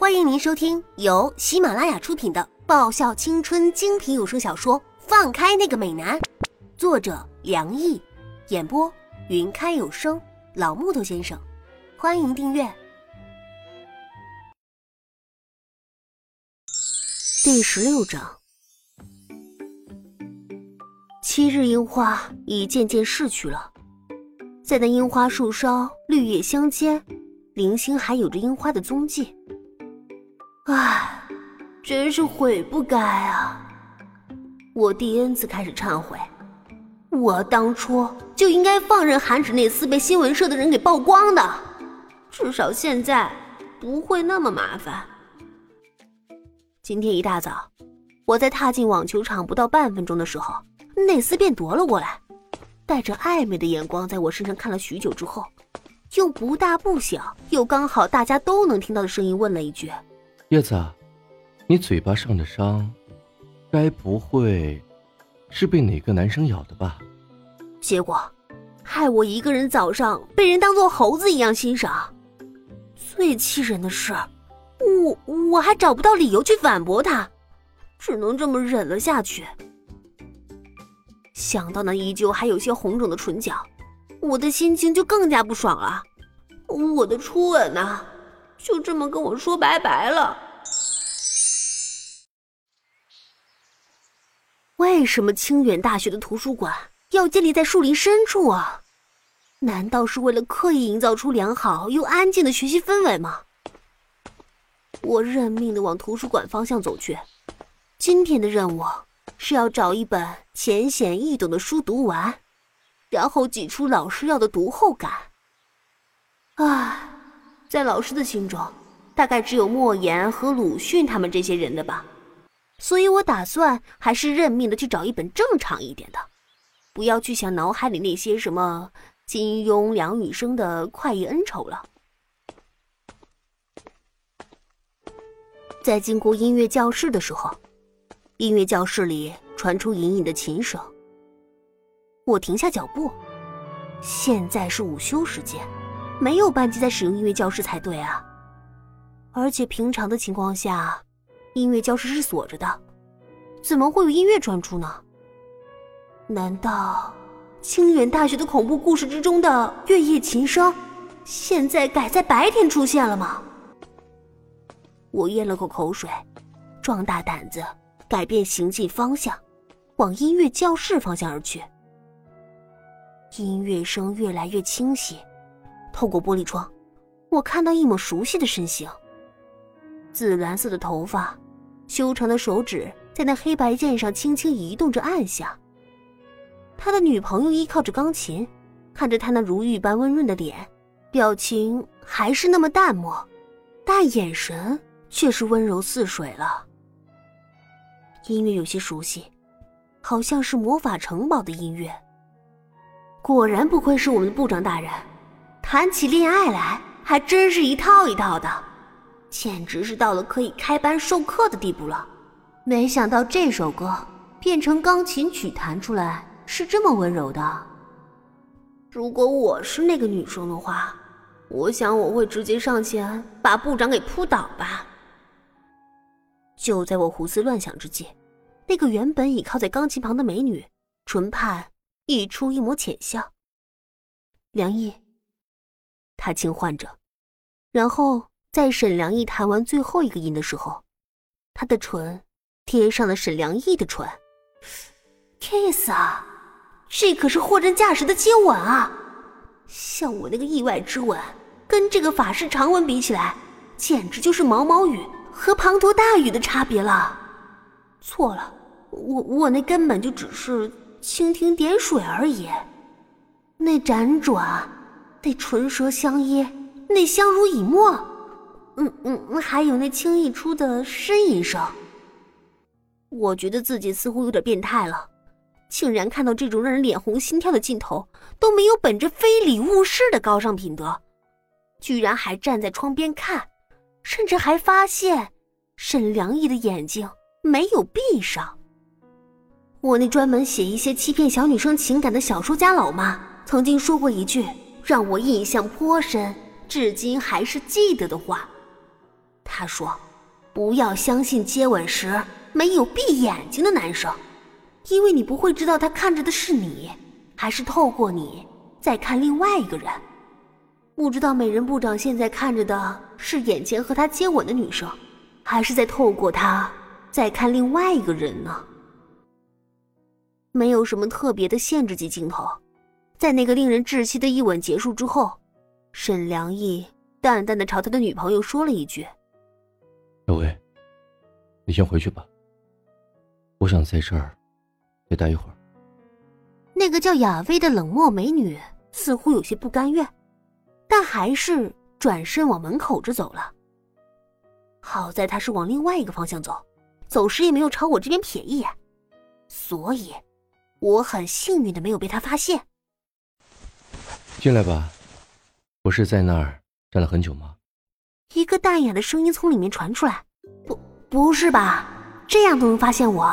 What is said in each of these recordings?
欢迎您收听由喜马拉雅出品的爆笑青春精品有声小说《放开那个美男》，作者梁毅，演播云开有声老木头先生。欢迎订阅。第十六章，七日樱花已渐渐逝去了，在那樱花树梢，绿叶相间，零星还有着樱花的踪迹。唉，真是悔不该啊！我第 N 次开始忏悔，我当初就应该放任韩芷那厮被新闻社的人给曝光的，至少现在不会那么麻烦。今天一大早，我在踏进网球场不到半分钟的时候，那厮便夺了过来，带着暧昧的眼光在我身上看了许久之后，用不大不小又刚好大家都能听到的声音问了一句。叶子，你嘴巴上的伤，该不会是被哪个男生咬的吧？结果，害我一个人早上被人当做猴子一样欣赏。最气人的是，我我还找不到理由去反驳他，只能这么忍了下去。想到那依旧还有些红肿的唇角，我的心情就更加不爽了。我的初吻呢？就这么跟我说拜拜了？为什么清远大学的图书馆要建立在树林深处啊？难道是为了刻意营造出良好又安静的学习氛围吗？我认命的往图书馆方向走去。今天的任务是要找一本浅显易懂的书读完，然后挤出老师要的读后感。唉。在老师的心中，大概只有莫言和鲁迅他们这些人的吧，所以我打算还是认命的去找一本正常一点的，不要去想脑海里那些什么金庸、梁羽生的快意恩仇了。在经过音乐教室的时候，音乐教室里传出隐隐的琴声。我停下脚步，现在是午休时间。没有班级在使用音乐教室才对啊！而且平常的情况下，音乐教室是锁着的，怎么会有音乐传出呢？难道清远大学的恐怖故事之中的月夜琴声，现在改在白天出现了吗？我咽了口口水，壮大胆子，改变行进方向，往音乐教室方向而去。音乐声越来越清晰。透过玻璃窗，我看到一抹熟悉的身形。紫蓝色的头发，修长的手指在那黑白键上轻轻移动着按下。他的女朋友依靠着钢琴，看着他那如玉般温润的脸，表情还是那么淡漠，但眼神却是温柔似水了。音乐有些熟悉，好像是魔法城堡的音乐。果然不愧是我们的部长大人。谈起恋爱来，还真是一套一套的，简直是到了可以开班授课的地步了。没想到这首歌变成钢琴曲弹出来是这么温柔的。如果我是那个女生的话，我想我会直接上前把部长给扑倒吧。就在我胡思乱想之际，那个原本倚靠在钢琴旁的美女唇畔溢出一抹浅笑。梁毅。他轻唤着，然后在沈良义弹完最后一个音的时候，他的唇贴上了沈良义的唇。kiss 啊，这可是货真价实的接吻啊！像我那个意外之吻，跟这个法式长吻比起来，简直就是毛毛雨和滂沱大雨的差别了。错了，我我那根本就只是蜻蜓点水而已，那辗转。那唇舌相依，那相濡以沫，嗯嗯，还有那轻易出的呻吟声。我觉得自己似乎有点变态了，竟然看到这种让人脸红心跳的镜头都没有本着非礼勿视的高尚品德，居然还站在窗边看，甚至还发现沈良义的眼睛没有闭上。我那专门写一些欺骗小女生情感的小说家老妈曾经说过一句。让我印象颇深，至今还是记得的话。他说：“不要相信接吻时没有闭眼睛的男生，因为你不会知道他看着的是你，还是透过你在看另外一个人。不知道美人部长现在看着的是眼前和他接吻的女生，还是在透过他在看另外一个人呢？”没有什么特别的限制级镜头，在那个令人窒息的一吻结束之后，沈良义淡淡的朝他的女朋友说了一句：“小薇，你先回去吧，我想在这儿再待一会儿。”那个叫雅薇的冷漠美女似乎有些不甘愿，但还是转身往门口这走了。好在她是往另外一个方向走，走时也没有朝我这边瞥一眼，所以。我很幸运的没有被她发现。进来吧，不是在那儿站了很久吗？一个淡雅的声音从里面传出来。不，不是吧？这样都能发现我？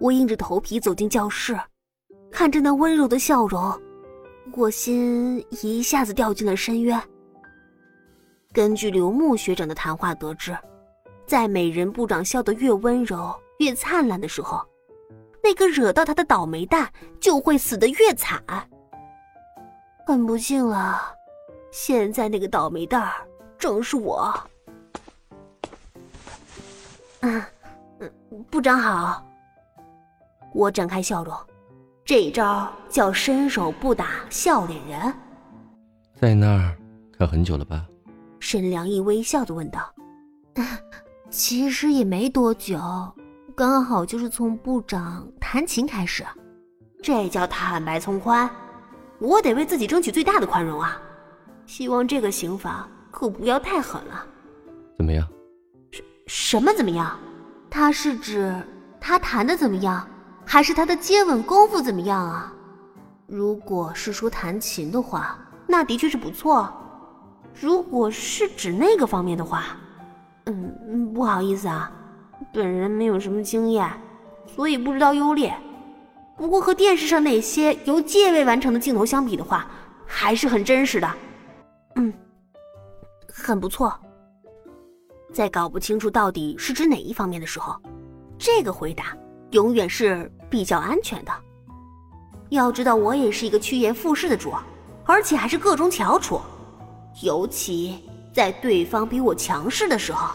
我硬着头皮走进教室，看着那温柔的笑容，我心一下子掉进了深渊。根据刘牧学长的谈话得知，在美人部长笑得越温柔、越灿烂的时候。那个惹到他的倒霉蛋就会死得越惨。很不幸了，现在那个倒霉蛋儿正是我。嗯，部长好。我展开笑容，这一招叫伸手不打笑脸人。在那儿看很久了吧？沈良义微笑的问道。其实也没多久。刚好就是从部长弹琴开始，这叫坦白从宽。我得为自己争取最大的宽容啊！希望这个刑罚可不要太狠了。怎么样？什什么怎么样？他是指他弹的怎么样，还是他的接吻功夫怎么样啊？如果是说弹琴的话，那的确是不错。如果是指那个方面的话，嗯，不好意思啊。本人没有什么经验，所以不知道优劣。不过和电视上那些由借位完成的镜头相比的话，还是很真实的。嗯，很不错。在搞不清楚到底是指哪一方面的时候，这个回答永远是比较安全的。要知道，我也是一个趋炎附势的主，而且还是个中翘楚，尤其在对方比我强势的时候。